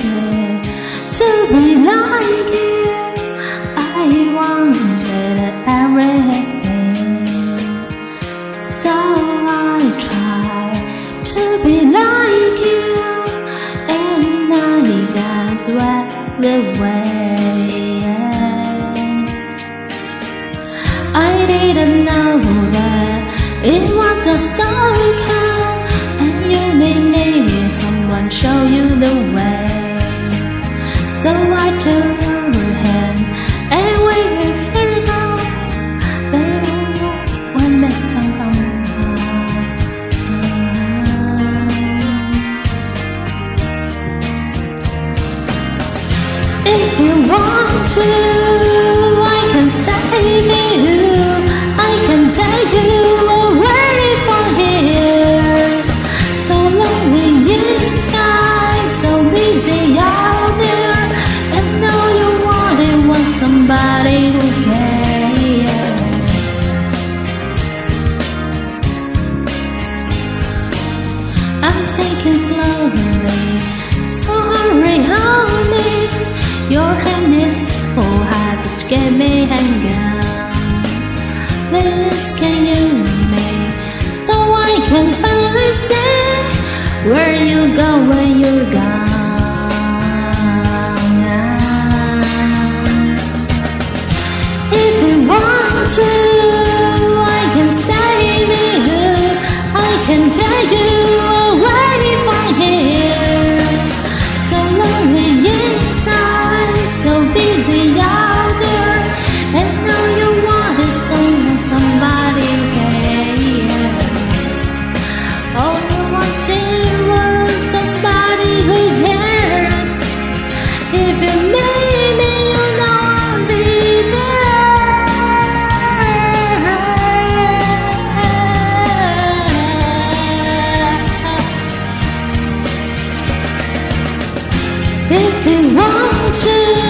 to be like you. I wanted everything, so I tried to be like you, and I got swept away. I didn't know that it was a song. So I took her hand and we figured out that when this time comes. If you want to, sinking slowly, so hurry, honey. Your hand is full to get me hanging. This can you me, so I can finally say where you go when you're gone. Want